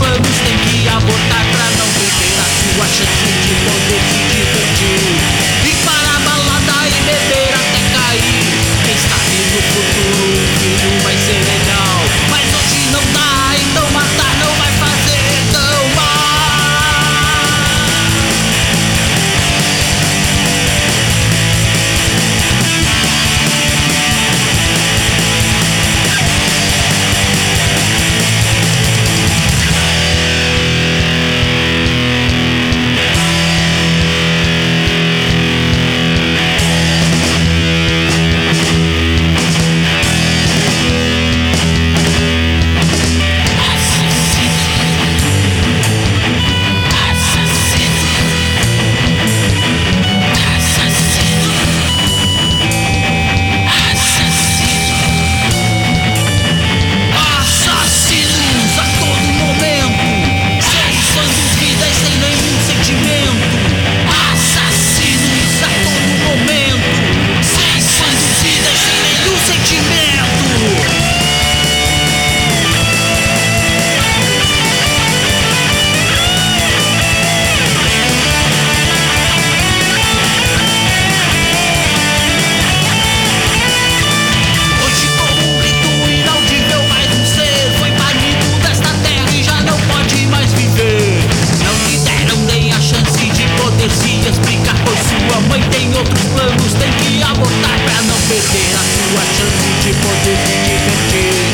problems suportar pra não perder a sua chance de poder se divertir.